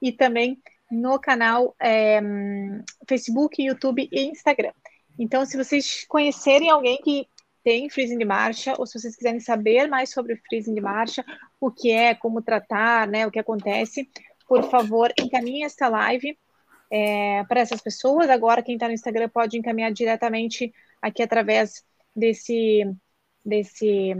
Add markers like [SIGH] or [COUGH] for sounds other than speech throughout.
E também no canal é, Facebook, YouTube e Instagram. Então, se vocês conhecerem alguém que tem freezing de marcha, ou se vocês quiserem saber mais sobre o freezing de marcha, o que é, como tratar, né, o que acontece, por favor, encaminhe esta live é, para essas pessoas. Agora, quem está no Instagram pode encaminhar diretamente aqui através desse. desse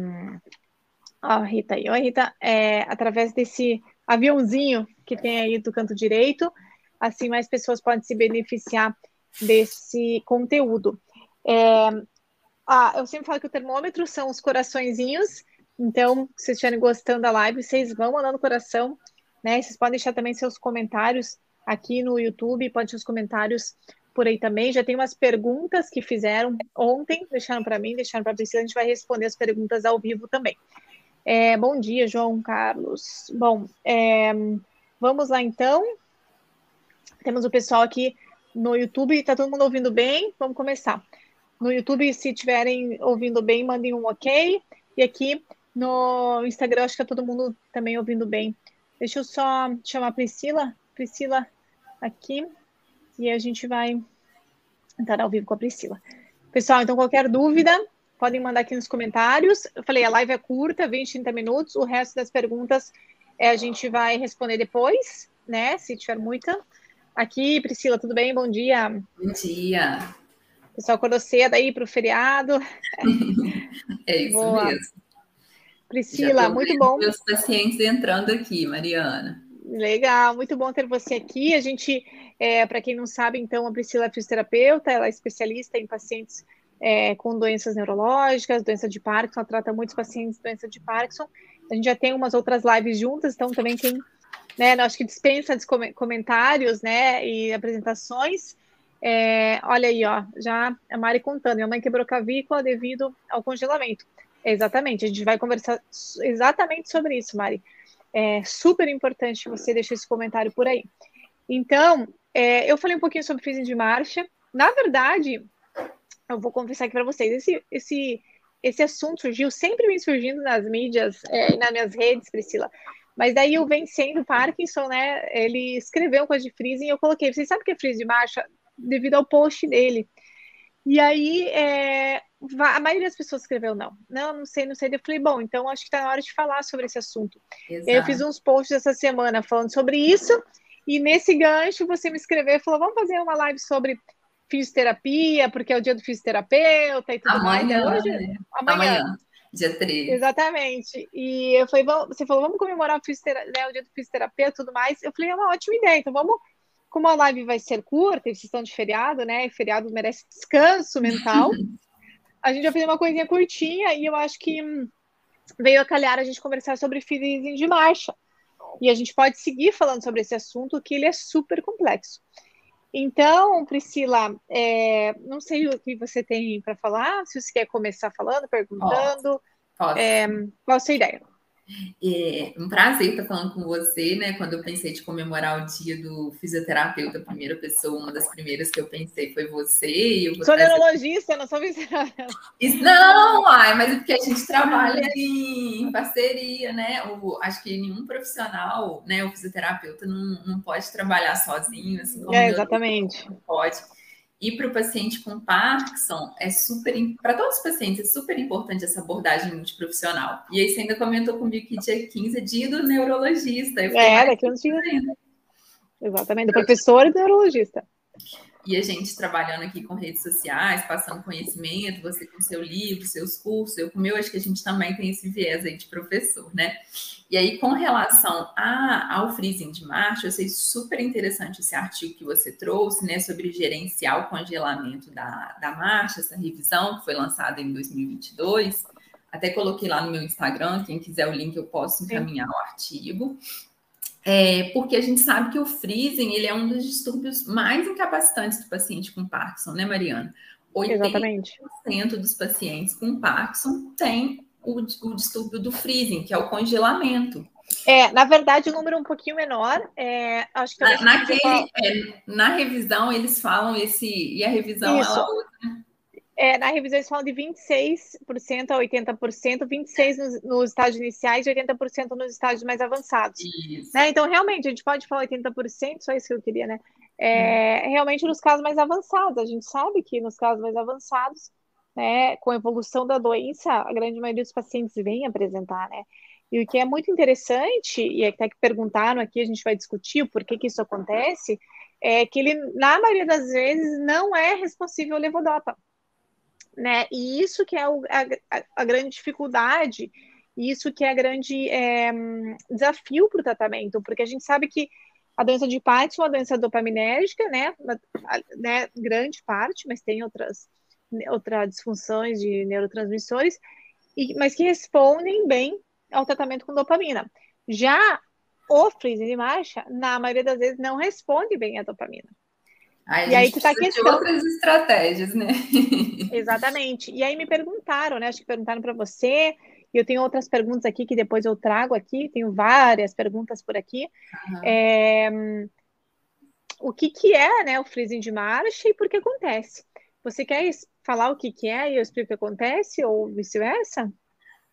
ó, Rita aí, oi, Rita, é, através desse aviãozinho que tem aí do canto direito, assim mais pessoas podem se beneficiar desse conteúdo. É, ah, eu sempre falo que o termômetro são os coraçõezinhos, então, se vocês estiverem gostando da live, vocês vão mandando coração, né? Vocês podem deixar também seus comentários aqui no YouTube, pode os comentários por aí também. Já tem umas perguntas que fizeram ontem, deixaram para mim, deixaram para a Priscila, a gente vai responder as perguntas ao vivo também. É, bom dia, João Carlos. Bom, é, vamos lá então. Temos o pessoal aqui no YouTube, está todo mundo ouvindo bem? Vamos começar. No YouTube, se estiverem ouvindo bem, mandem um ok. E aqui no Instagram, acho que está todo mundo também ouvindo bem. Deixa eu só chamar a Priscila. Priscila, aqui e a gente vai entrar ao vivo com a Priscila. Pessoal, então qualquer dúvida, podem mandar aqui nos comentários. Eu falei, a live é curta, 20, 30 minutos. O resto das perguntas é, a gente vai responder depois, né? Se tiver muita. Aqui, Priscila, tudo bem? Bom dia. Bom dia. O pessoal acordou cedo aí para o feriado. [LAUGHS] é isso Boa. mesmo. Priscila, muito bom. Meus pacientes entrando aqui, Mariana. Legal, muito bom ter você aqui. A gente, é, para quem não sabe, então, a Priscila é fisioterapeuta, ela é especialista em pacientes é, com doenças neurológicas, doença de Parkinson, ela trata muitos pacientes com doença de Parkinson. A gente já tem umas outras lives juntas, então também tem, né, acho que dispensa comentários, né, e apresentações. É, olha aí, ó, já a Mari contando, minha mãe quebrou clavícula devido ao congelamento. Exatamente, a gente vai conversar exatamente sobre isso, Mari. É super importante você deixar esse comentário por aí. Então, é, eu falei um pouquinho sobre freezing de marcha. Na verdade, eu vou confessar aqui para vocês, esse, esse, esse assunto surgiu, sempre vem surgindo nas mídias é, e nas minhas redes, Priscila. Mas daí o Vencendo Parkinson, né, ele escreveu coisa de freezing e eu coloquei, vocês sabem o que é freezing de marcha? Devido ao post dele. E aí, é, a maioria das pessoas escreveu não. Não, não sei, não sei. Eu falei, bom, então acho que está na hora de falar sobre esse assunto. Exato. Eu fiz uns posts essa semana falando sobre isso, e nesse gancho você me escreveu e falou: vamos fazer uma live sobre fisioterapia, porque é o dia do fisioterapeuta e tudo amanhã, mais. Hoje, né? amanhã. amanhã. Dia 13. Exatamente. E eu falei, você falou, vamos comemorar o, né, o dia do fisioterapeuta e tudo mais. Eu falei, é uma ótima ideia. Então vamos como a live vai ser curta, eles estão de feriado, né? E feriado merece descanso mental. [LAUGHS] a gente vai fazer uma coisinha curtinha e eu acho que veio a calhar a gente conversar sobre freezing de marcha. E a gente pode seguir falando sobre esse assunto, que ele é super complexo. Então, Priscila, é, não sei o que você tem para falar, se você quer começar falando, perguntando. Posso. É, qual a sua ideia? É um prazer estar falando com você, né? Quando eu pensei de comemorar o dia do fisioterapeuta, a primeira pessoa, uma das primeiras que eu pensei foi você. Sou neurologista, não sou fisioterapeuta. Não, ai, mas é porque a gente trabalha em parceria, né? O, acho que nenhum profissional, né? O fisioterapeuta não, não pode trabalhar sozinho, assim como é, exatamente. Não pode. E para o paciente com Parkinson, é super. Para todos os pacientes, é super importante essa abordagem multiprofissional. E aí você ainda comentou comigo que dia 15 é dia do neurologista. Eu é, daqui uns dias. Exatamente, do professor e do neurologista e a gente trabalhando aqui com redes sociais, passando conhecimento, você com seu livro, seus cursos, eu com o meu, acho que a gente também tem esse viés aí de professor, né? E aí, com relação a, ao freezing de marcha, eu achei super interessante esse artigo que você trouxe, né, sobre gerenciar o congelamento da, da marcha, essa revisão que foi lançada em 2022. Até coloquei lá no meu Instagram, quem quiser o link eu posso encaminhar Sim. o artigo. É, porque a gente sabe que o freezing ele é um dos distúrbios mais incapacitantes do paciente com Parkinson, né, Mariana? 80% Exatamente. dos pacientes com Parkinson têm o, o, distúrbio do freezing, que é o congelamento. É, na verdade, o número é um pouquinho menor. É, acho que na, naquele, é, na revisão eles falam esse e a revisão Isso. ela usa. É, na revisão eles falam de 26% a 80%, 26% nos, nos estágios iniciais e 80% nos estágios mais avançados. Né? Então, realmente, a gente pode falar 80%, só isso que eu queria, né? É, hum. Realmente nos casos mais avançados. A gente sabe que nos casos mais avançados, né, com a evolução da doença, a grande maioria dos pacientes vem apresentar, né? E o que é muito interessante, e até que perguntaram aqui, a gente vai discutir o porquê que isso acontece, é que ele, na maioria das vezes, não é responsível levodopa né? E isso que é o, a, a, grande dificuldade, isso que é a grande é, desafio para o tratamento, porque a gente sabe que a doença de Parkinson é uma doença dopaminérgica, né? né? Grande parte, mas tem outras, outras disfunções de neurotransmissores, e, mas que respondem bem ao tratamento com dopamina. Já o freezing de marcha, na maioria das vezes, não responde bem à dopamina. Aí e aí que tá a questão. De outras estratégias, né? [LAUGHS] Exatamente. E aí me perguntaram, né? Acho que perguntaram para você. E eu tenho outras perguntas aqui que depois eu trago aqui. Tenho várias perguntas por aqui. Uhum. É, o que, que é né, o freezing de marcha e por que acontece? Você quer falar o que, que é e eu explico o que acontece ou vice-versa?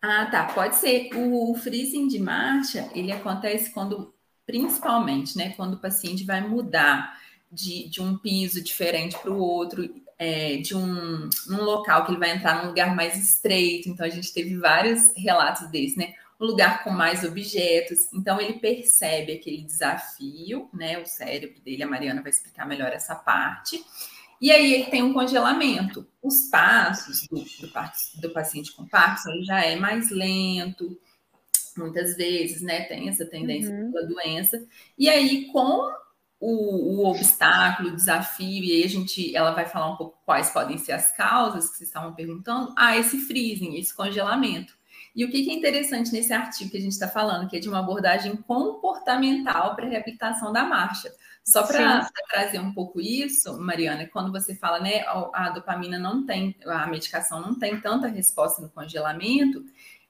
Ah, tá. Pode ser. O freezing de marcha, ele acontece quando, principalmente, né, quando o paciente vai mudar de, de um piso diferente para o outro, é, de um num local que ele vai entrar num lugar mais estreito. Então a gente teve vários relatos desse, né? Um lugar com mais objetos. Então ele percebe aquele desafio, né? O cérebro dele, a Mariana vai explicar melhor essa parte. E aí ele tem um congelamento. Os passos do, do, do paciente com Parkinson já é mais lento, muitas vezes, né? Tem essa tendência uhum. pela doença. E aí, com o, o, obstáculo, o desafio, e aí a gente, ela vai falar um pouco quais podem ser as causas que vocês estavam perguntando. Ah, esse freezing, esse congelamento. E o que é interessante nesse artigo que a gente está falando, que é de uma abordagem comportamental para a reabilitação da marcha. Só para trazer um pouco isso, Mariana, quando você fala, né, a dopamina não tem, a medicação não tem tanta resposta no congelamento,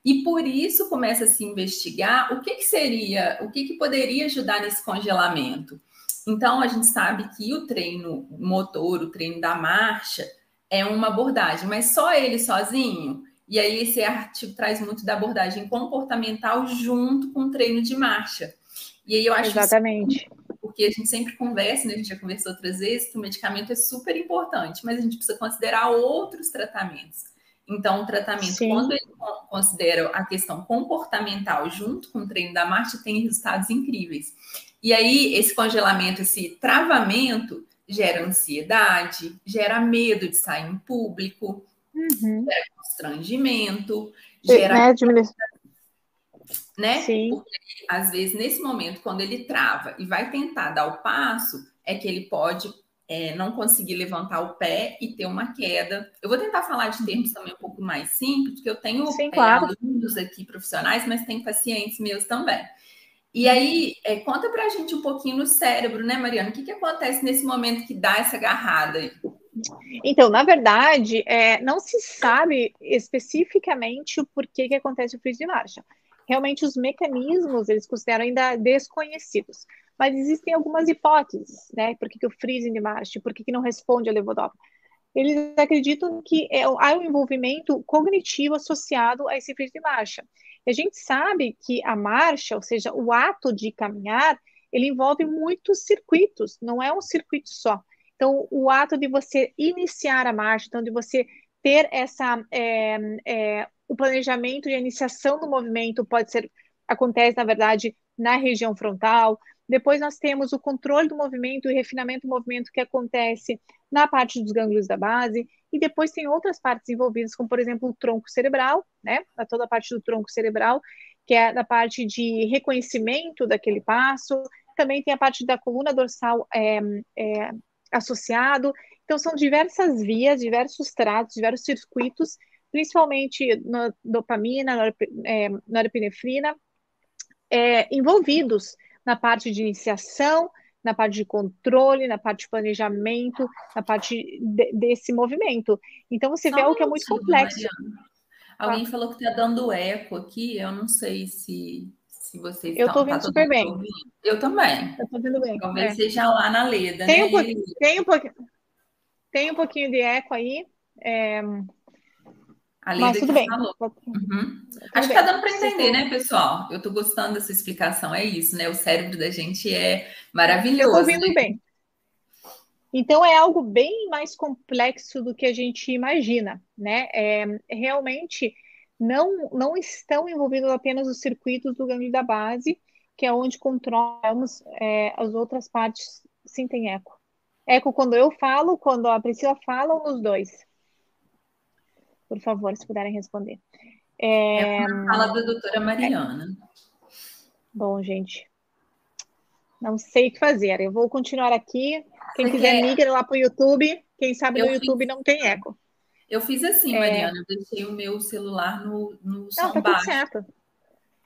e por isso começa a se investigar o que, que seria, o que, que poderia ajudar nesse congelamento. Então, a gente sabe que o treino motor, o treino da marcha, é uma abordagem, mas só ele sozinho. E aí, esse artigo traz muito da abordagem comportamental junto com o treino de marcha. E aí, eu acho Exatamente. Isso, porque a gente sempre conversa, né? a gente já conversou outras vezes, que o medicamento é super importante, mas a gente precisa considerar outros tratamentos. Então, o tratamento, Sim. quando ele considera a questão comportamental junto com o treino da marcha, tem resultados incríveis. E aí, esse congelamento, esse travamento, gera ansiedade, gera medo de sair em público, uhum. gera constrangimento, gera. Né? né? Sim. Porque, às vezes, nesse momento, quando ele trava e vai tentar dar o passo, é que ele pode é, não conseguir levantar o pé e ter uma queda. Eu vou tentar falar de termos também um pouco mais simples, porque eu tenho Sim, claro. é, alunos aqui profissionais, mas tem pacientes meus também. E aí, é, conta pra gente um pouquinho no cérebro, né, Mariana? O que, que acontece nesse momento que dá essa agarrada aí? Então, na verdade, é, não se sabe especificamente o porquê que acontece o freeze de marcha. Realmente, os mecanismos, eles consideram ainda desconhecidos. Mas existem algumas hipóteses, né? Por que, que o freezing de marcha, por que, que não responde ao levodopa? Eles acreditam que é, há um envolvimento cognitivo associado a esse freeze de marcha. E a gente sabe que a marcha, ou seja, o ato de caminhar, ele envolve muitos circuitos, não é um circuito só. Então, o ato de você iniciar a marcha, então de você ter essa é, é, o planejamento e a iniciação do movimento pode ser acontece na verdade na região frontal. Depois nós temos o controle do movimento e refinamento do movimento que acontece na parte dos gânglios da base. E depois tem outras partes envolvidas, como por exemplo o tronco cerebral, né? Toda a parte do tronco cerebral, que é da parte de reconhecimento daquele passo. Também tem a parte da coluna dorsal é, é, associado. Então são diversas vias, diversos tratos, diversos circuitos, principalmente no, dopamina, norep, é, norepinefrina, é, envolvidos na parte de iniciação, na parte de controle, na parte de planejamento, na parte de, desse movimento. Então você Só vê algo que é muito complexo. Mariana. Alguém tá. falou que está dando eco aqui, eu não sei se, se vocês Eu estou ouvindo tá super bem. Ouvindo. Eu também. Eu estou ouvindo bem. Talvez é. seja lá na Leda, tem né? Um pouquinho, tem, um pouquinho, tem um pouquinho de eco aí. É... A Mas tudo bem. Falou. Uhum. Acho bem. que tá dando para entender, né, pessoal? Eu tô gostando dessa explicação, é isso, né? O cérebro da gente é maravilhoso. Tô ouvindo né? bem. Então é algo bem mais complexo do que a gente imagina, né? É, realmente não, não estão envolvidos apenas os circuitos do ganglio da base, que é onde controlamos é, as outras partes. Sim, tem eco. Eco quando eu falo, quando a Priscila fala, ou nos dois? Por favor, se puderem responder. É, é fala da doutora Mariana. Bom, gente, não sei o que fazer. Eu vou continuar aqui. Quem Você quiser, quer... migra lá para o YouTube. Quem sabe eu no YouTube fiz... não tem eco. Eu fiz assim, é... Mariana. Eu deixei o meu celular no, no não, tá baixo. tudo certo.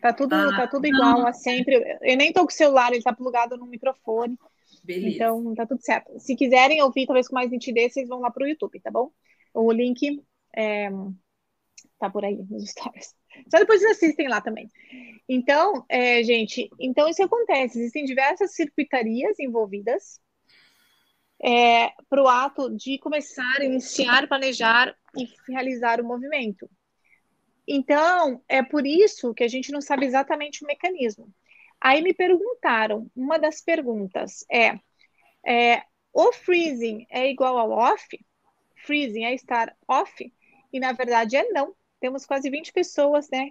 Tá tudo, ah, tá tudo igual a sempre. Eu nem tô com o celular, ele tá plugado no microfone. Beleza. Então, tá tudo certo. Se quiserem ouvir, talvez com mais nitidez, vocês vão lá para o YouTube, tá bom? O link é, tá por aí nos stories. Só depois vocês assistem lá também. Então, é, gente, então isso acontece. Existem diversas circuitarias envolvidas é, para o ato de começar, iniciar, planejar e realizar o movimento. Então, é por isso que a gente não sabe exatamente o mecanismo. Aí me perguntaram, uma das perguntas é, é o freezing é igual ao off? Freezing é estar off? E na verdade é não. Temos quase 20 pessoas, né?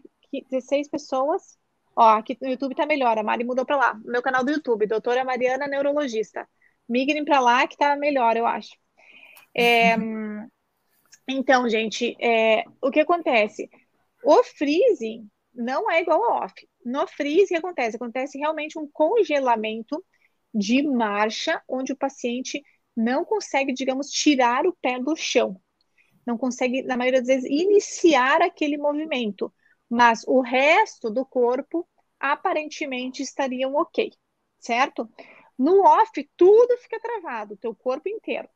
16 pessoas. Ó, aqui no YouTube tá melhor, a Mari mudou para lá. Meu canal do YouTube, doutora Mariana Neurologista. Migrem para lá que tá melhor, eu acho. É, [LAUGHS] então, gente, é, o que acontece? O freezing não é igual ao off. No freeze, o que acontece? Acontece realmente um congelamento de marcha, onde o paciente não consegue, digamos, tirar o pé do chão. Não consegue, na maioria das vezes, iniciar aquele movimento. Mas o resto do corpo aparentemente estariam ok, certo? No off, tudo fica travado, teu corpo inteiro.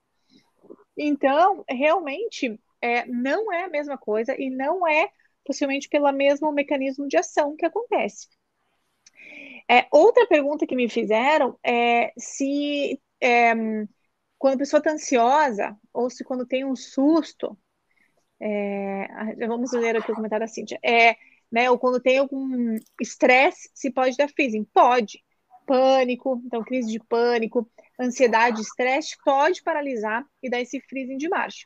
Então, realmente, é, não é a mesma coisa e não é possivelmente pelo mesmo mecanismo de ação que acontece. É, outra pergunta que me fizeram é se é, quando a pessoa está ansiosa ou se quando tem um susto, é, vamos ler aqui o comentário da Cíntia, é, né, ou quando tem algum estresse, se pode dar freezing? Pode. Pânico, então crise de pânico, ansiedade, estresse, pode paralisar e dar esse freezing de marcha.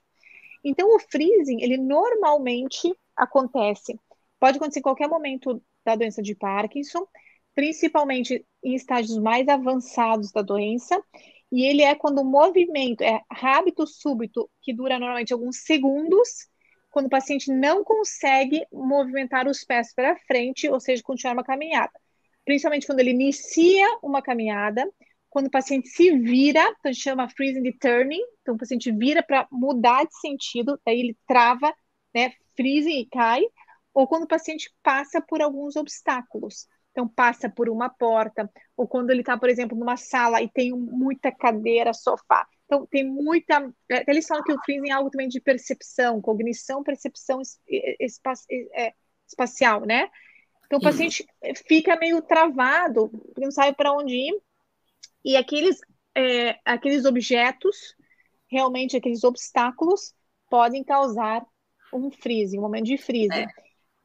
Então, o freezing, ele normalmente acontece, pode acontecer em qualquer momento da doença de Parkinson, principalmente em estágios mais avançados da doença, e ele é quando o movimento é hábito súbito, que dura normalmente alguns segundos, quando o paciente não consegue movimentar os pés para frente, ou seja, continuar uma caminhada. Principalmente quando ele inicia uma caminhada, quando o paciente se vira, então a gente chama freezing de turning, então o paciente vira para mudar de sentido, daí ele trava, né, freezing e cai, ou quando o paciente passa por alguns obstáculos. Então, passa por uma porta, ou quando ele está, por exemplo, numa sala e tem muita cadeira, sofá. Então, tem muita. É, eles falam que o freezing é algo também de percepção, cognição, percepção espa é, espacial, né? Então, o paciente fica meio travado, não sabe para onde ir, e aqueles, é, aqueles objetos, realmente aqueles obstáculos, podem causar um freezing, um momento de freezing. É.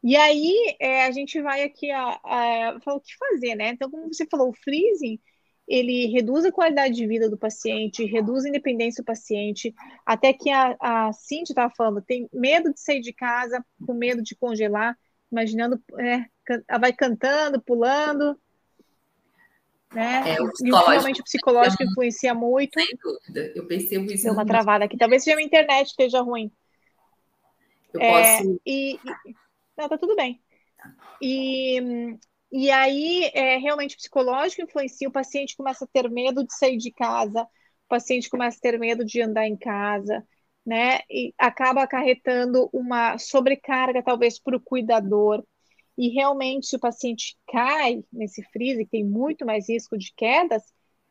E aí é, a gente vai aqui a, a, falar o que fazer, né? Então, como você falou, o freezing ele reduz a qualidade de vida do paciente, reduz a independência do paciente, até que a, a Cintia estava falando, tem medo de sair de casa, com medo de congelar, imaginando, é, vai cantando, pulando, né? É, o e o psicológico influencia muito. Sem dúvida, eu percebo isso. Deu uma travada aqui, talvez seja a internet esteja ruim. Eu é, posso... E, e, não, tá tudo bem. E, e aí, é, realmente, psicológico influencia, o paciente começa a ter medo de sair de casa, o paciente começa a ter medo de andar em casa, né? E acaba acarretando uma sobrecarga, talvez, para o cuidador. E realmente, se o paciente cai nesse freeze, que tem muito mais risco de quedas,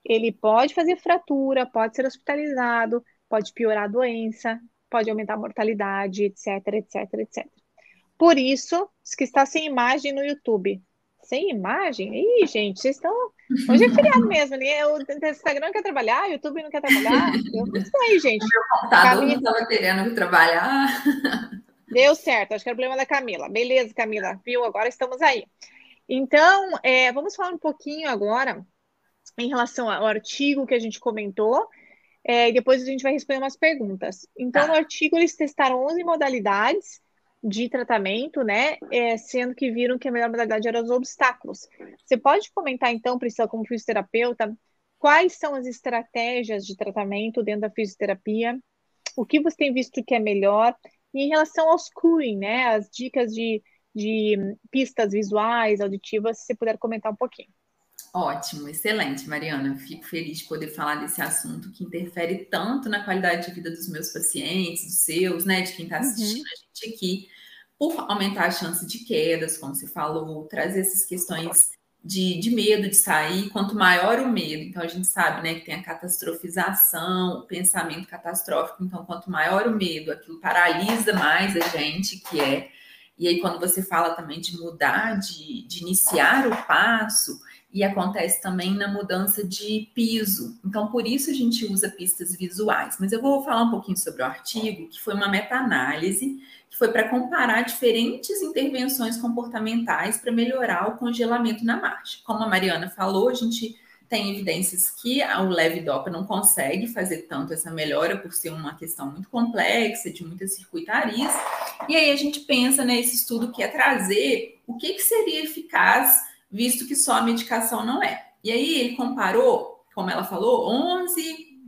ele pode fazer fratura, pode ser hospitalizado, pode piorar a doença, pode aumentar a mortalidade, etc, etc, etc. Por isso, que está sem imagem no YouTube. Sem imagem? Ih, gente, vocês estão. Hoje é [LAUGHS] feriado mesmo, né? O Instagram não quer trabalhar, o YouTube não quer trabalhar. Eu não sei, gente. O meu computador Camila... não estava querendo trabalhar. Deu certo, acho que era o problema da Camila. Beleza, Camila, viu? Agora estamos aí. Então, é, vamos falar um pouquinho agora em relação ao artigo que a gente comentou. É, e depois a gente vai responder umas perguntas. Então, tá. no artigo, eles testaram 11 modalidades de tratamento, né? É, sendo que viram que a melhor modalidade era os obstáculos. Você pode comentar, então, Priscila, como fisioterapeuta, quais são as estratégias de tratamento dentro da fisioterapia? O que você tem visto que é melhor? E em relação aos curing, né? As dicas de, de pistas visuais, auditivas, se você puder comentar um pouquinho. Ótimo, excelente, Mariana. Fico feliz de poder falar desse assunto que interfere tanto na qualidade de vida dos meus pacientes, dos seus, né, de quem está assistindo uhum. Gente aqui, por aumentar a chance de quedas, como você falou, trazer essas questões de, de medo de sair. Quanto maior o medo, então a gente sabe, né, que tem a catastrofização, o pensamento catastrófico. Então, quanto maior o medo, aquilo paralisa mais a gente, que é. E aí, quando você fala também de mudar, de, de iniciar o passo e acontece também na mudança de piso. Então, por isso a gente usa pistas visuais. Mas eu vou falar um pouquinho sobre o artigo, que foi uma meta-análise, que foi para comparar diferentes intervenções comportamentais para melhorar o congelamento na marcha. Como a Mariana falou, a gente tem evidências que o leve dopa não consegue fazer tanto essa melhora por ser uma questão muito complexa, de muitas circuitarias. E aí a gente pensa nesse estudo que é trazer o que, que seria eficaz visto que só a medicação não é. E aí ele comparou, como ela falou, 11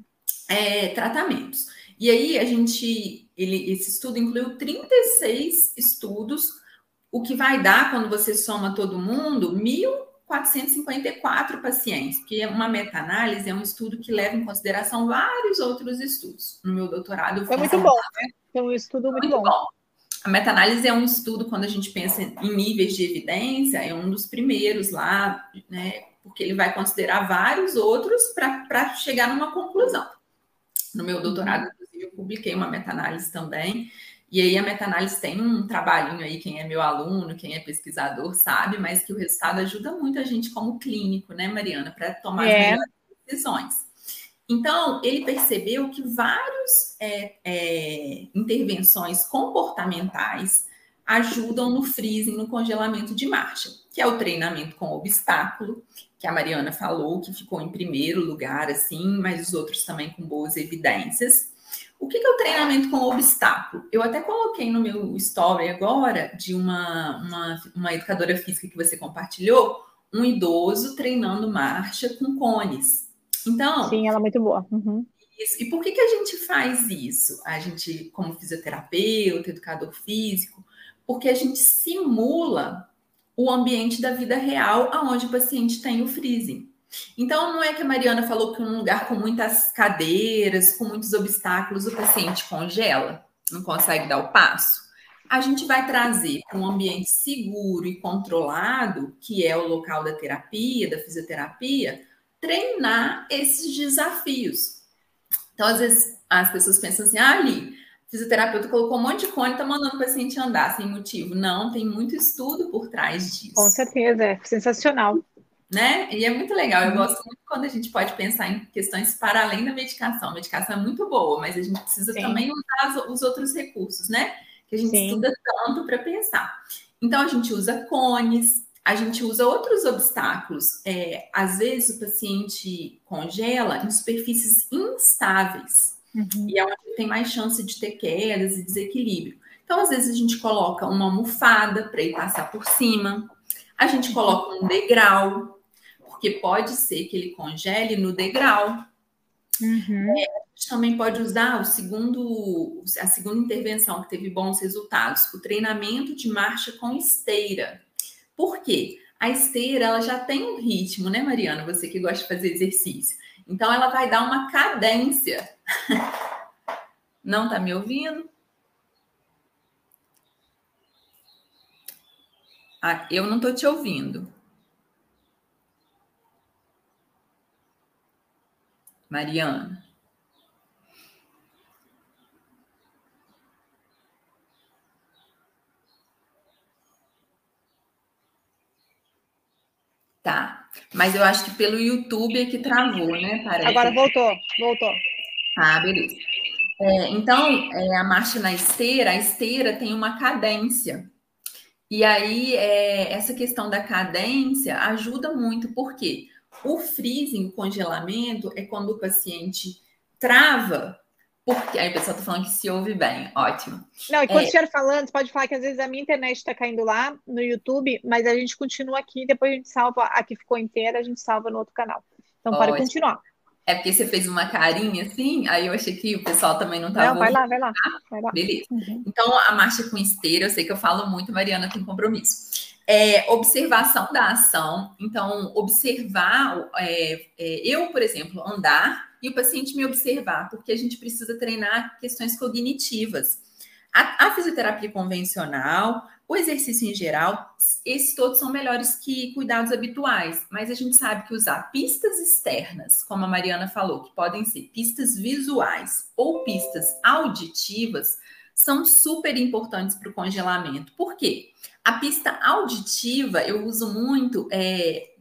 é, tratamentos. E aí a gente, ele, esse estudo incluiu 36 estudos, o que vai dar, quando você soma todo mundo, 1.454 pacientes, porque uma meta-análise é um estudo que leva em consideração vários outros estudos. No meu doutorado... Foi muito bom, né? Foi um estudo muito, muito bom. bom. A meta-análise é um estudo, quando a gente pensa em níveis de evidência, é um dos primeiros lá, né? Porque ele vai considerar vários outros para chegar numa conclusão. No meu doutorado, inclusive, eu publiquei uma meta-análise também. E aí a meta-análise tem um trabalhinho aí, quem é meu aluno, quem é pesquisador sabe, mas que o resultado ajuda muito a gente como clínico, né, Mariana, para tomar é. as melhores decisões. Então, ele percebeu que várias é, é, intervenções comportamentais ajudam no freezing, no congelamento de marcha, que é o treinamento com obstáculo, que a Mariana falou, que ficou em primeiro lugar, assim, mas os outros também com boas evidências. O que é o treinamento com obstáculo? Eu até coloquei no meu story agora de uma, uma, uma educadora física que você compartilhou, um idoso treinando marcha com cones. Então. Sim, ela é muito boa. Uhum. Isso. E por que, que a gente faz isso? A gente, como fisioterapeuta, educador físico, porque a gente simula o ambiente da vida real aonde o paciente tem o freezing. Então, não é que a Mariana falou que um lugar com muitas cadeiras, com muitos obstáculos, o paciente congela, não consegue dar o passo. A gente vai trazer para um ambiente seguro e controlado, que é o local da terapia, da fisioterapia, treinar esses desafios. Então, às vezes, as pessoas pensam assim, ah, ali, fisioterapeuta colocou um monte de cone, tá mandando o paciente andar sem motivo. Não, tem muito estudo por trás disso. Com certeza, é sensacional. Né? E é muito legal. Eu uhum. gosto muito quando a gente pode pensar em questões para além da medicação. A medicação é muito boa, mas a gente precisa Sim. também usar os outros recursos, né? Que a gente Sim. estuda tanto para pensar. Então, a gente usa cones, a gente usa outros obstáculos. É, às vezes o paciente congela em superfícies instáveis uhum. e é onde tem mais chance de ter quedas e desequilíbrio. Então, às vezes a gente coloca uma almofada para ele passar por cima. A gente coloca um degrau, porque pode ser que ele congele no degrau. Uhum. É, a gente também pode usar o segundo, a segunda intervenção que teve bons resultados, o treinamento de marcha com esteira. Por quê? A esteira ela já tem um ritmo, né, Mariana? Você que gosta de fazer exercício. Então ela vai dar uma cadência. [LAUGHS] Não tá me ouvindo? Ah, eu não tô te ouvindo. Mariana. Mas eu acho que pelo YouTube é que travou, né? Parece. Agora voltou, voltou. Ah, beleza. É, então, é, a marcha na esteira, a esteira tem uma cadência. E aí, é, essa questão da cadência ajuda muito, porque o freezing, o congelamento, é quando o paciente trava porque aí o pessoal tá falando que se ouve bem, ótimo. Não, e quando é... estiver falando, você pode falar que às vezes a minha internet está caindo lá no YouTube, mas a gente continua aqui, depois a gente salva, a que ficou inteira, a gente salva no outro canal. Então pode continuar. É porque você fez uma carinha assim, aí eu achei que o pessoal também não estava. Não, vai lá, vai lá, vai lá. Beleza. Uhum. Então, a marcha com esteira, eu sei que eu falo muito, Mariana tem compromisso. É, observação da ação. Então, observar, é, é, eu, por exemplo, andar e o paciente me observar, porque a gente precisa treinar questões cognitivas. A, a fisioterapia convencional, o exercício em geral, esses todos são melhores que cuidados habituais, mas a gente sabe que usar pistas externas, como a Mariana falou, que podem ser pistas visuais ou pistas auditivas, são super importantes para o congelamento. Por quê? A pista auditiva eu uso muito é,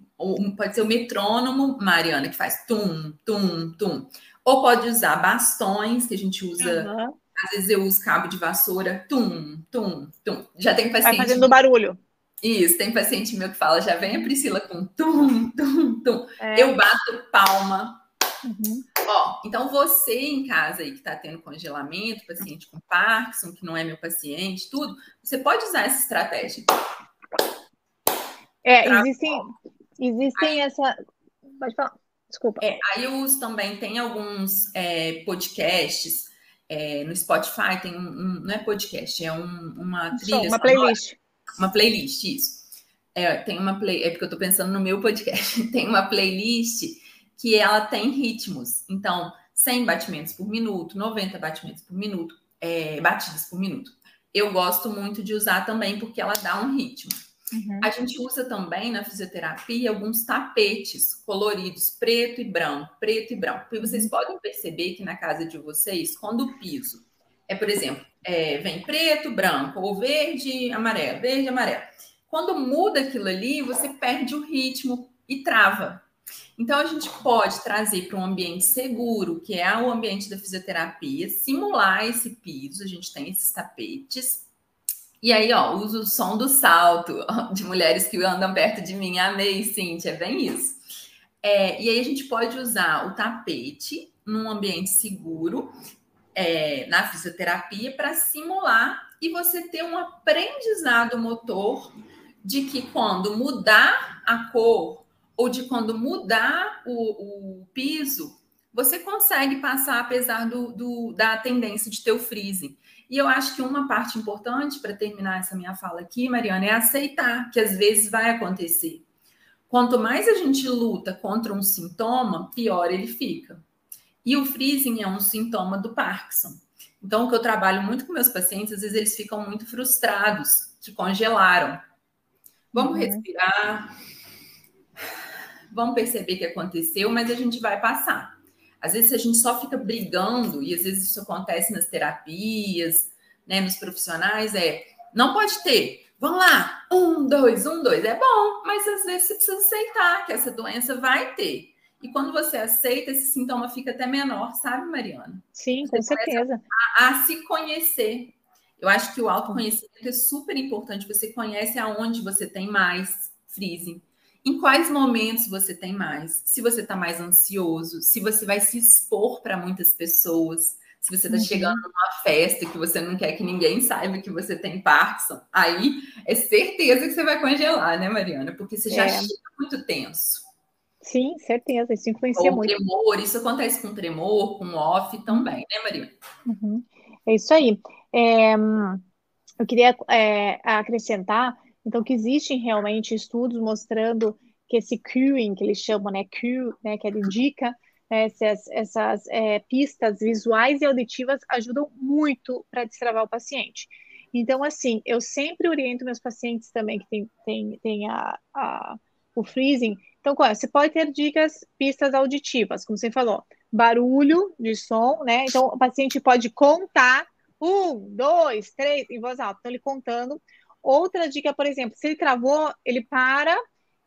pode ser o metrônomo, Mariana, que faz tum, tum, tum. Ou pode usar bastões, que a gente usa. Uhum. Às vezes eu uso cabo de vassoura, tum, tum, tum. Já tem paciente. Vai fazendo barulho. Isso, tem paciente meu que fala, já vem a Priscila com tum, tum, tum. É. Eu bato palma. Uhum. Ó, então você em casa aí que está tendo congelamento, paciente com Parkinson, que não é meu paciente, tudo, você pode usar essa estratégia. É, existem, Existem aí, essa. Pode falar, desculpa. É, aí eu uso também, tem alguns é, podcasts é, no Spotify, tem um, um, Não é podcast, é um, uma trilha. uma playlist. Uma playlist, isso. É, tem uma play, é porque eu estou pensando no meu podcast. [LAUGHS] tem uma playlist que ela tem ritmos. Então, 100 batimentos por minuto, 90 batimentos por minuto, é, batidas por minuto. Eu gosto muito de usar também porque ela dá um ritmo. Uhum. A gente usa também na fisioterapia alguns tapetes coloridos, preto e branco, preto e branco. E vocês uhum. podem perceber que na casa de vocês, quando o piso é, por exemplo, é, vem preto, branco, ou verde, amarelo, verde, amarelo. Quando muda aquilo ali, você perde o ritmo e trava. Então, a gente pode trazer para um ambiente seguro, que é o ambiente da fisioterapia, simular esse piso. A gente tem esses tapetes e aí, ó, uso o som do salto de mulheres que andam perto de mim. Amei, Cintia, é bem isso. É, e aí a gente pode usar o tapete num ambiente seguro é, na fisioterapia para simular e você ter um aprendizado motor de que quando mudar a cor ou de quando mudar o, o piso, você consegue passar apesar do, do, da tendência de ter o freezing. E eu acho que uma parte importante para terminar essa minha fala aqui, Mariana, é aceitar que às vezes vai acontecer. Quanto mais a gente luta contra um sintoma, pior ele fica. E o freezing é um sintoma do Parkinson. Então, o que eu trabalho muito com meus pacientes, às vezes eles ficam muito frustrados, que congelaram. Vamos uhum. respirar, vamos perceber o que aconteceu, mas a gente vai passar. Às vezes a gente só fica brigando, e às vezes isso acontece nas terapias, né, nos profissionais, é não pode ter. Vamos lá, um, dois, um, dois. É bom, mas às vezes você precisa aceitar que essa doença vai ter. E quando você aceita, esse sintoma fica até menor, sabe, Mariana? Sim, você com certeza. A, a, se conhecer. Eu acho que o autoconhecimento é super importante. Você conhece aonde você tem mais freezing em quais momentos você tem mais? Se você está mais ansioso, se você vai se expor para muitas pessoas, se você está uhum. chegando numa festa que você não quer que ninguém saiba que você tem Parkinson, aí é certeza que você vai congelar, né, Mariana? Porque você já é. chega muito tenso. Sim, certeza, isso influencia Ou muito. Tremor, isso acontece com tremor, com off também, né, Mariana? Uhum. É isso aí. É, eu queria é, acrescentar então, que existem realmente estudos mostrando que esse cueing, que eles chamam, né, cue, né, que indica né, essas, essas é, pistas visuais e auditivas ajudam muito para destravar o paciente. Então, assim, eu sempre oriento meus pacientes também que tem, tem, tem a, a, o freezing. Então, qual é? Você pode ter dicas, pistas auditivas, como você falou, barulho de som, né? Então, o paciente pode contar um, dois, três, em voz alta. Então, ele contando Outra dica, por exemplo, se ele travou, ele para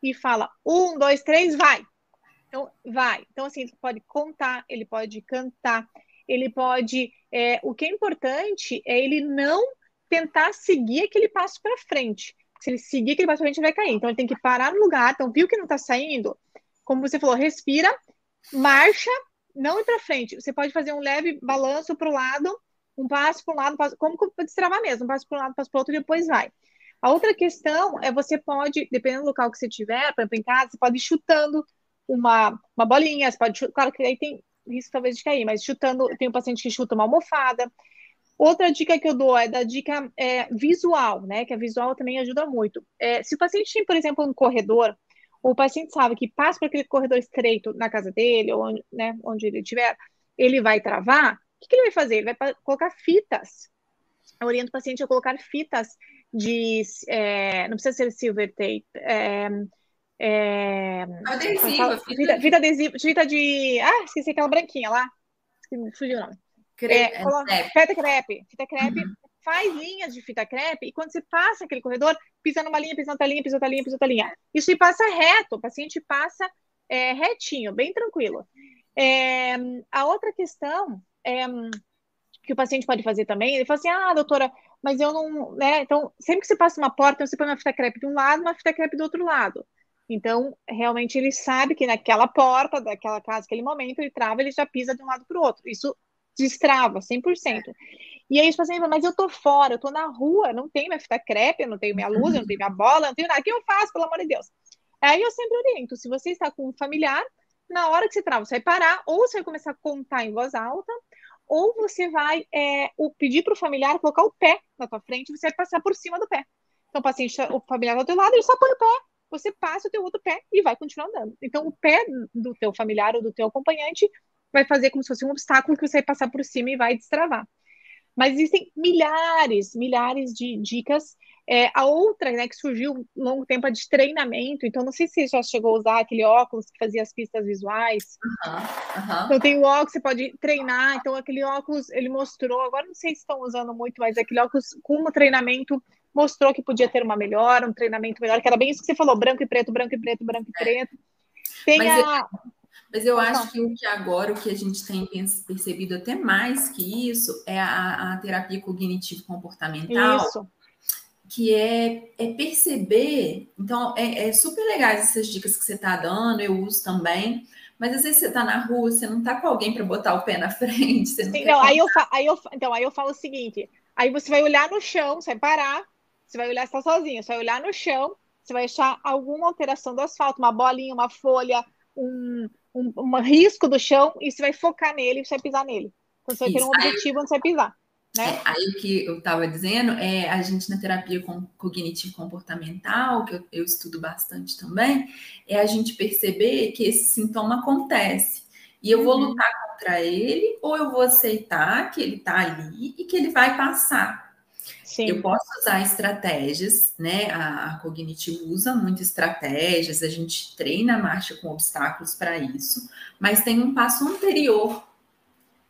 e fala um, dois, três, vai. Então, vai. Então, assim, ele pode contar, ele pode cantar, ele pode. É, o que é importante é ele não tentar seguir aquele passo para frente. Se ele seguir aquele passo para frente, ele vai cair. Então, ele tem que parar no lugar. Então, viu que não está saindo? Como você falou, respira, marcha, não ir para frente. Você pode fazer um leve balanço para o lado, um passo para um lado, um passo, como destravar mesmo, um passo para um lado, um passo para o outro, e depois vai. A outra questão é você pode, dependendo do local que você tiver, por exemplo, em casa, você pode ir chutando uma, uma bolinha, você pode, claro que aí tem risco talvez de cair, mas chutando, tem um paciente que chuta uma almofada. Outra dica que eu dou é da dica é, visual, né? Que a visual também ajuda muito. É, se o paciente tem, por exemplo, um corredor, o paciente sabe que passa por aquele corredor estreito na casa dele, ou onde, né, onde ele estiver, ele vai travar, que, que ele vai fazer? Ele vai colocar fitas. Eu oriento o paciente a colocar fitas de. É, não precisa ser silver tape. É, é, adesiva, fita, fita adesiva, fita de. Ah, esqueci aquela branquinha lá. Fugiu o nome. Cre é, coloca, fita crepe. Fita crepe. Uhum. Faz linhas de fita crepe e quando você passa aquele corredor, pisa numa linha, pisa outra linha, pisa outra linha, pisa outra linha. Isso passa reto, o paciente passa é, retinho, bem tranquilo. É, a outra questão é, que o paciente pode fazer também, ele fala assim, ah, doutora, mas eu não, né? Então, sempre que você passa uma porta, você põe uma fita crepe de um lado, uma fita crepe do outro lado. Então, realmente, ele sabe que naquela porta, daquela casa, aquele momento, ele trava, ele já pisa de um lado para o outro. Isso destrava 100%. E aí, tipo assim, mas eu tô fora, eu tô na rua, não tenho minha fita crepe, eu não tenho minha luz, eu não tenho minha bola, não tenho nada. O que eu faço, pelo amor de Deus? Aí eu sempre oriento, se você está com um familiar, na hora que você trava, você vai parar, ou você vai começar a contar em voz alta, ou você vai é, pedir para o familiar colocar o pé na tua frente, você vai passar por cima do pé. Então, o paciente, o familiar do teu lado, ele só põe o pé você passa o teu outro pé e vai continuar andando. Então, o pé do teu familiar ou do teu acompanhante vai fazer como se fosse um obstáculo que você vai passar por cima e vai destravar. Mas existem milhares, milhares de dicas. É, a outra, né, que surgiu um longo tempo, é de treinamento. Então, não sei se você já chegou a usar aquele óculos que fazia as pistas visuais. Uhum, uhum. Então, tem o óculos, você pode treinar. Então, aquele óculos, ele mostrou, agora não sei se estão usando muito, mas aquele óculos com o treinamento mostrou que podia ter uma melhora, um treinamento melhor, que era bem isso que você falou, branco e preto, branco e preto, branco e é. preto. Tem mas, a... eu, mas eu acho que o que agora, o que a gente tem percebido até mais que isso, é a, a terapia cognitivo-comportamental. Isso. Que é, é perceber, então é, é super legais essas dicas que você está dando, eu uso também, mas às vezes você está na rua, você não está com alguém para botar o pé na [LAUGHS] frente. Você não Sim, não, aí, eu aí eu, então, aí eu falo o seguinte: aí você vai olhar no chão, você vai parar, você vai olhar, está sozinho, você vai olhar no chão, você vai achar alguma alteração do asfalto, uma bolinha, uma folha, um, um, um risco do chão, e você vai focar nele você vai pisar nele. Então, você vai ter um objetivo onde você vai pisar. Né? É, aí o que eu estava dizendo é a gente na terapia cognitivo-comportamental, que eu, eu, estudo bastante também, é a gente perceber que esse sintoma acontece. E eu vou uhum. lutar contra ele, ou eu vou aceitar que ele está ali e que ele vai passar. Sim. Eu posso usar estratégias, né? A, a Cognitivo usa muito estratégias, a gente treina a marcha com obstáculos para isso, mas tem um passo anterior.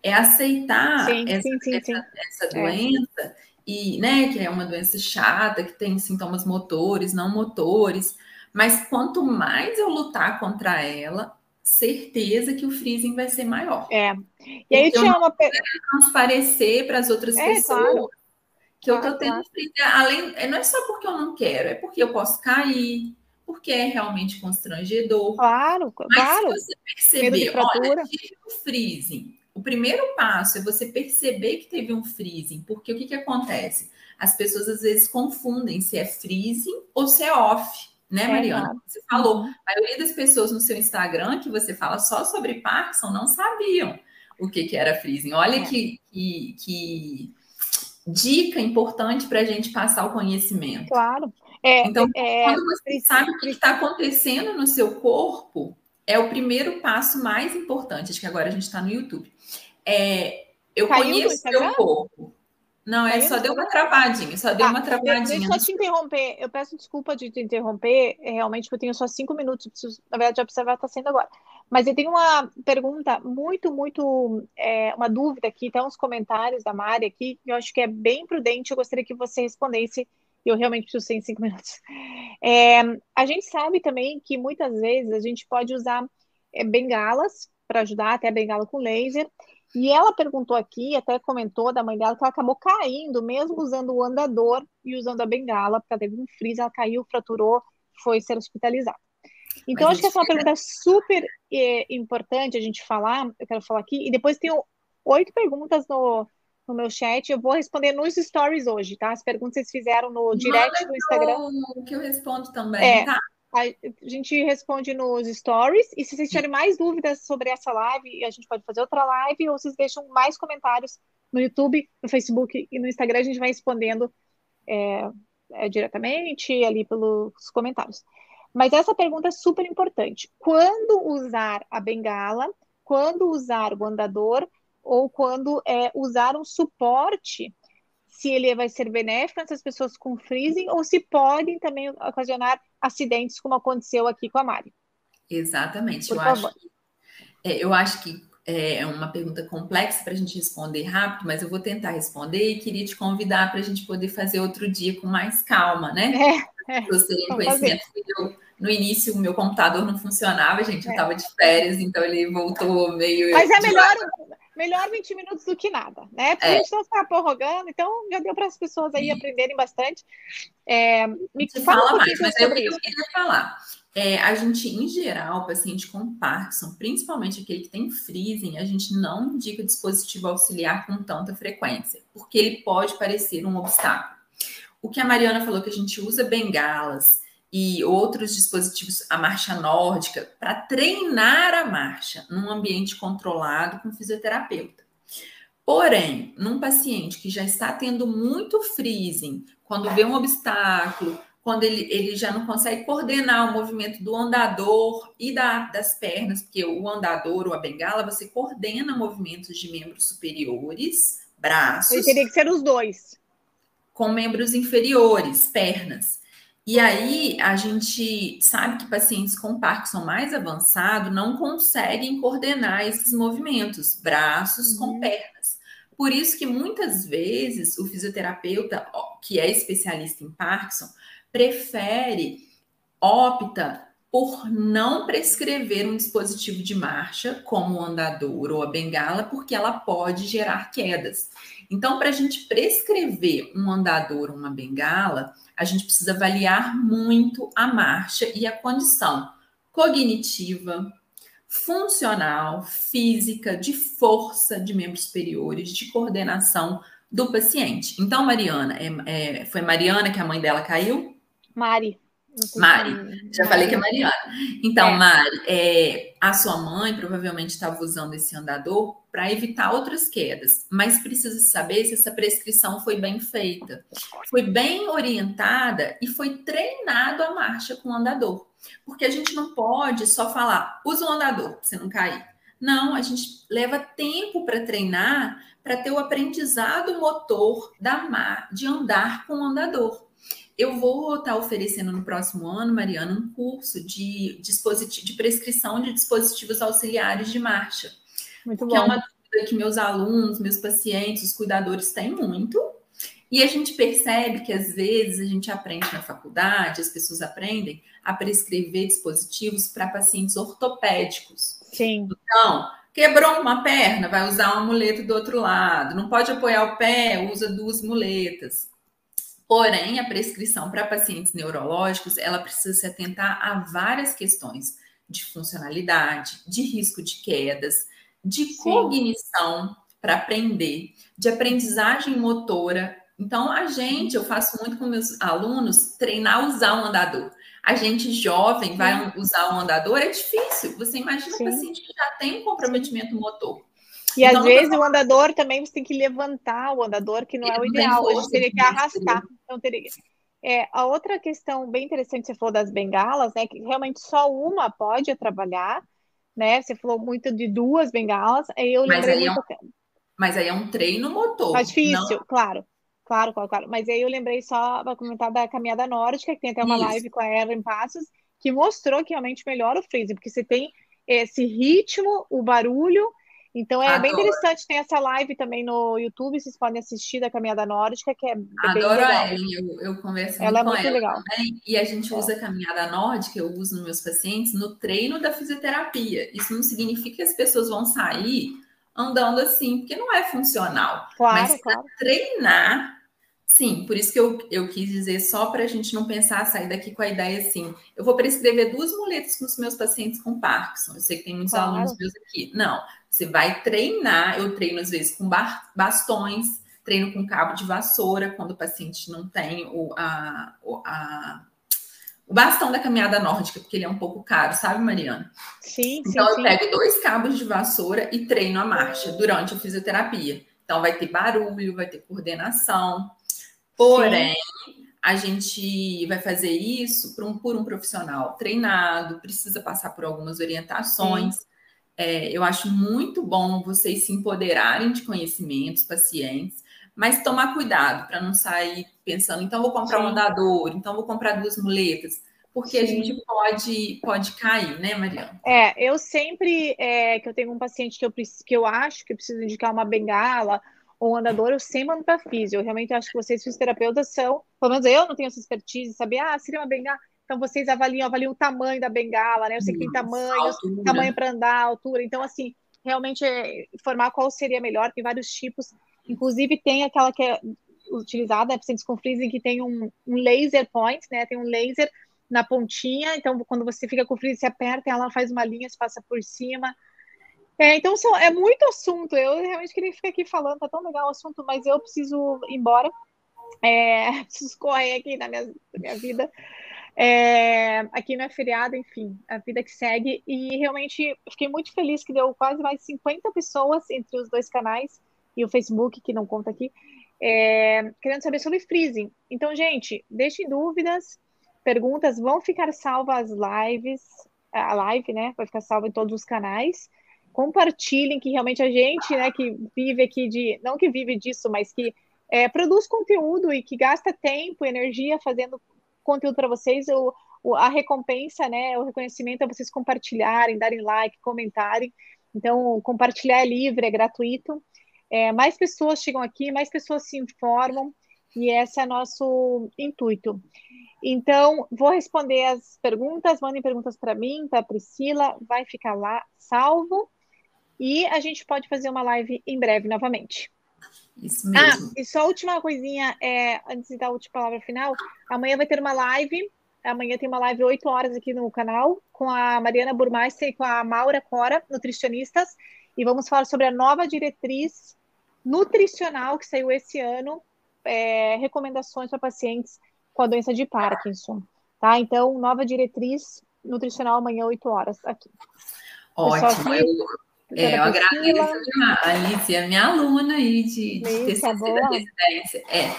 É aceitar sim, essa, sim, essa, essa é. doença é. e, né, que é uma doença chata, que tem sintomas motores, não motores, mas quanto mais eu lutar contra ela, certeza que o freezing vai ser maior. É. E aí tinha uma transparecer para as outras é, pessoas. Claro que eu estou tendo além, é, não é só porque eu não quero, é porque eu posso cair, porque é realmente constrangedor. Claro, Mas claro. se você perceber, olha, tive um freezing. O primeiro passo é você perceber que teve um freezing, porque o que, que acontece? As pessoas às vezes confundem se é freezing ou se é off, né, é, Mariana? Claro. Você falou, uhum. a maioria das pessoas no seu Instagram que você fala só sobre Parkinson não sabiam o que, que era freezing. Olha é. que, que, que dica importante para a gente passar o conhecimento. Claro. É, então, é, quando você sabe o que está acontecendo no seu corpo, é o primeiro passo mais importante. Acho que agora a gente está no YouTube. É, eu Caiu conheço o seu corpo. Não, é só deu uma travadinha, só deu tá, uma travadinha. Deixa eu te interromper. Eu peço desculpa de te interromper, é, realmente, porque eu tenho só cinco minutos. Preciso, na verdade, observar está sendo agora. Mas eu tenho uma pergunta muito, muito, é, uma dúvida aqui, tem uns comentários da Mari aqui, que eu acho que é bem prudente, eu gostaria que você respondesse e eu realmente preciso ser em cinco [LAUGHS] minutos. É, a gente sabe também que muitas vezes a gente pode usar é, bengalas para ajudar, até bengala com laser. E ela perguntou aqui, até comentou da mãe dela, que ela acabou caindo, mesmo usando o andador e usando a bengala, porque ela teve um freeze, ela caiu, fraturou, foi ser hospitalizada. Então, acho que essa é uma pergunta super é, importante a gente falar, eu quero falar aqui, e depois tem oito perguntas no, no meu chat. Eu vou responder nos stories hoje, tá? As perguntas vocês fizeram no direct do Instagram. Que eu respondo também, é, tá? A gente responde nos stories. E se vocês tiverem mais dúvidas sobre essa live, a gente pode fazer outra live, ou vocês deixam mais comentários no YouTube, no Facebook e no Instagram, a gente vai respondendo é, é, diretamente ali pelos comentários. Mas essa pergunta é super importante. Quando usar a bengala? Quando usar o andador? ou quando é, usar um suporte, se ele vai ser benéfico nessas pessoas com freezing, ou se podem também ocasionar acidentes, como aconteceu aqui com a Mari. Exatamente. eu acho, que, é, eu acho que é uma pergunta complexa para a gente responder rápido, mas eu vou tentar responder e queria te convidar para a gente poder fazer outro dia com mais calma, né? É, é, Você terem conhecimento. Eu, no início, o meu computador não funcionava, gente, eu estava é. de férias, então ele voltou meio. Mas é melhor, melhor 20 minutos do que nada, né? Porque é. a gente não está prorrogando, então já deu para as pessoas aí aprenderem bastante. É, me fala, fala um mais, mas é o que eu queria falar. É, a gente, em geral, paciente com Parkinson, principalmente aquele que tem freezing, a gente não indica dispositivo auxiliar com tanta frequência, porque ele pode parecer um obstáculo. O que a Mariana falou que a gente usa bengalas, e outros dispositivos, a marcha nórdica, para treinar a marcha num ambiente controlado com fisioterapeuta. Porém, num paciente que já está tendo muito freezing, quando vê um obstáculo, quando ele, ele já não consegue coordenar o movimento do andador e da, das pernas, porque o andador ou a bengala, você coordena movimentos de membros superiores, braços. Ele teria que ser os dois. Com membros inferiores, pernas. E aí a gente sabe que pacientes com Parkinson mais avançado não conseguem coordenar esses movimentos, braços uhum. com pernas. Por isso que muitas vezes o fisioterapeuta, que é especialista em Parkinson, prefere, opta por não prescrever um dispositivo de marcha, como o andador ou a bengala, porque ela pode gerar quedas. Então, para a gente prescrever um andador ou uma bengala, a gente precisa avaliar muito a marcha e a condição cognitiva, funcional, física, de força de membros superiores, de coordenação do paciente. Então, Mariana, é, é, foi Mariana que a mãe dela caiu? Mari. Mari, já Mari. falei que é Mariana. Então, é. Mari, é, a sua mãe provavelmente estava usando esse andador para evitar outras quedas, mas precisa saber se essa prescrição foi bem feita, foi bem orientada e foi treinado a marcha com o andador. Porque a gente não pode só falar, usa o andador para você não cair. Não, a gente leva tempo para treinar, para ter o aprendizado motor da mar, de andar com o andador eu vou estar oferecendo no próximo ano, Mariana, um curso de, de prescrição de dispositivos auxiliares de marcha. Muito bom. Que é uma dúvida que meus alunos, meus pacientes, os cuidadores têm muito. E a gente percebe que às vezes a gente aprende na faculdade, as pessoas aprendem a prescrever dispositivos para pacientes ortopédicos. Sim. Então, quebrou uma perna, vai usar uma muleta do outro lado. Não pode apoiar o pé, usa duas muletas. Porém, a prescrição para pacientes neurológicos, ela precisa se atentar a várias questões de funcionalidade, de risco de quedas, de Sim. cognição para aprender, de aprendizagem motora. Então, a gente, eu faço muito com meus alunos, treinar a usar um andador. A gente jovem vai usar um andador, é difícil. Você imagina Sim. um paciente que já tem um comprometimento motor. E então, às vezes o andador também você tem que levantar o andador, que não é o ideal. A gente teria que arrastar. Então, teria... É, a outra questão bem interessante, você falou das bengalas, né? Que realmente só uma pode trabalhar, né? Você falou muito de duas bengalas. Aí eu mas lembrei aí muito... é um, Mas aí é um treino motor. Mais difícil, não... claro. Claro, claro, claro. Mas aí eu lembrei só para comentar da caminhada nórdica, que tem até uma Isso. live com a Erin Passos, que mostrou que realmente melhora o freezing, porque você tem esse ritmo, o barulho Então é Adoro. bem interessante, tem essa live também no YouTube, vocês podem assistir da Caminhada Nórdica, que é bem Adoro legal. a Ellen, eu, eu converso ela muito é muito legal. Também, e a gente usa a Caminhada Nórdica, eu uso nos meus pacientes, no treino da fisioterapia. Isso não significa que as pessoas vão sair andando assim, porque não é funcional. Claro, Mas claro. treinar Sim, por isso que eu, eu quis dizer, só para a gente não pensar, sair daqui com a ideia assim, eu vou prescrever duas muletas para os meus pacientes com Parkinson. Eu sei que tem muitos claro. alunos meus aqui. Não, você vai treinar, eu treino às vezes com bastões, treino com cabo de vassoura, quando o paciente não tem o, a, a, o bastão da caminhada nórdica, porque ele é um pouco caro, sabe, Mariana? Sim, Então sim, eu sim. pego dois cabos de vassoura e treino a marcha durante a fisioterapia. Então vai ter barulho, vai ter coordenação. Porém, Sim. a gente vai fazer isso por um, por um profissional treinado, precisa passar por algumas orientações. É, eu acho muito bom vocês se empoderarem de conhecimentos, pacientes, mas tomar cuidado para não sair pensando, então vou comprar Sim. um andador, então vou comprar duas muletas, porque a gente pode, pode cair, né, Mariana? É, eu sempre é, que eu tenho um paciente que eu, que eu acho que eu preciso indicar uma bengala ou um andador, eu sempre mando para físio. Eu realmente acho que vocês, fisioterapeutas, são, pelo menos eu não tenho essa expertise, saber, ah, seria uma bengala. Então, vocês avaliam, avaliam o tamanho da bengala, né? Eu sei que tem tamanhos, tamanho para andar, altura. Então, assim, realmente é informar qual seria melhor, tem vários tipos. Inclusive, tem aquela que é utilizada, né, pacientes com freezing, que tem um, um laser point, né? Tem um laser na pontinha, então quando você fica com freezing, você aperta, ela faz uma linha, se passa por cima. É, então são, é muito assunto. Eu realmente queria ficar aqui falando, tá tão legal o assunto, mas eu preciso ir embora. É, [LAUGHS] preciso correr aqui na minha, na minha vida. É, aqui não é feriado, enfim, a vida que segue. E realmente fiquei muito feliz que deu quase mais 50 pessoas entre os dois canais e o Facebook, que não conta aqui, é, querendo saber sobre freezing. Então, gente, deixem dúvidas, perguntas, vão ficar salvas as lives, a live, né? Vai ficar salva em todos os canais compartilhem que realmente a gente, né, que vive aqui de, não que vive disso, mas que é, produz conteúdo e que gasta tempo energia fazendo conteúdo para vocês, o, a recompensa, né, o reconhecimento é vocês compartilharem, darem like, comentarem. Então, compartilhar é livre, é gratuito. É, mais pessoas chegam aqui, mais pessoas se informam, e esse é nosso intuito. Então, vou responder as perguntas, mandem perguntas para mim, para a Priscila, vai ficar lá salvo. E a gente pode fazer uma live em breve novamente. Isso mesmo. Ah, e só a última coisinha, é, antes de dar a última palavra final, amanhã vai ter uma live. Amanhã tem uma live 8 horas aqui no canal com a Mariana Burmeister e com a Maura Cora, nutricionistas, e vamos falar sobre a nova diretriz nutricional que saiu esse ano, é, recomendações para pacientes com a doença de Parkinson. Tá? Então, nova diretriz nutricional amanhã, 8 horas aqui. Ótimo. Aqui, eu, é, eu agradeço demais. A Alice é minha aluna aí de, de TCC da residência. É,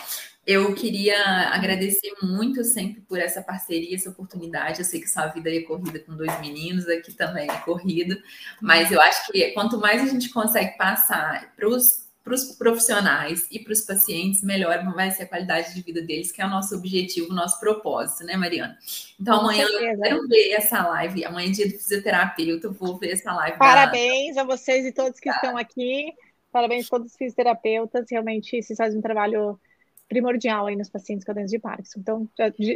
eu queria agradecer muito sempre por essa parceria, essa oportunidade. Eu sei que sua vida é corrida com dois meninos, aqui também é corrida, mas eu acho que quanto mais a gente consegue passar para os para os profissionais e para os pacientes, melhor vai ser a qualidade de vida deles, que é o nosso objetivo, o nosso propósito, né, Mariana? Então, amanhã eu quero ver essa live. Amanhã é dia do fisioterapeuta, eu vou ver essa live. Parabéns da... a vocês e todos que tá. estão aqui. Parabéns a todos os fisioterapeutas. Realmente, vocês fazem um trabalho primordial aí nos pacientes com doença de Parkinson. Então,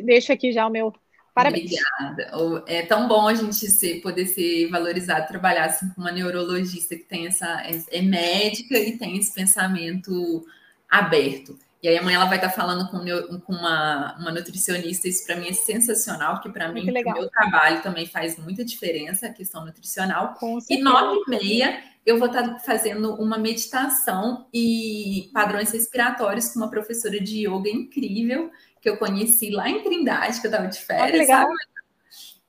deixo aqui já o meu Parabéns. Obrigada. É tão bom a gente ser, poder ser valorizado, trabalhar assim, com uma neurologista que tem essa é médica e tem esse pensamento aberto. E aí amanhã ela vai estar falando com, com uma, uma nutricionista, isso para mim é sensacional, porque para mim, o meu trabalho também faz muita diferença, a questão nutricional. E nove e meia eu vou estar fazendo uma meditação e padrões respiratórios com uma professora de yoga incrível, que eu conheci lá em Trindade, que eu estava de férias, ah, sabe?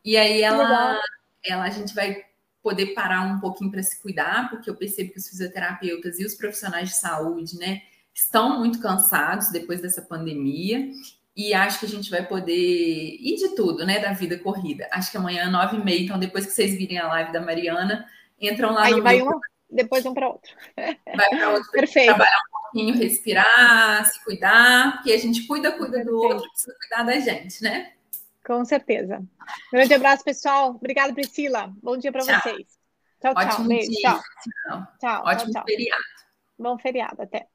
E aí ela, ela, a gente vai poder parar um pouquinho para se cuidar, porque eu percebo que os fisioterapeutas e os profissionais de saúde, né, estão muito cansados depois dessa pandemia. E acho que a gente vai poder ir de tudo, né, da vida corrida. Acho que amanhã, nove e meia, então depois que vocês virem a live da Mariana, entram lá aí no vai meu... um, depois um para outro. Vai para outro. [LAUGHS] Perfeito. Trabalhar um pouquinho, respirar, se cuidar, porque a gente cuida, cuida do outro, precisa cuidar da gente, né? Com certeza. Grande abraço, pessoal. Obrigada, Priscila. Bom dia para vocês. Tchau, Ótimo tchau. Beijo. dia. Tchau. Tchau. Ótimo tchau, tchau. feriado. Bom feriado. Até.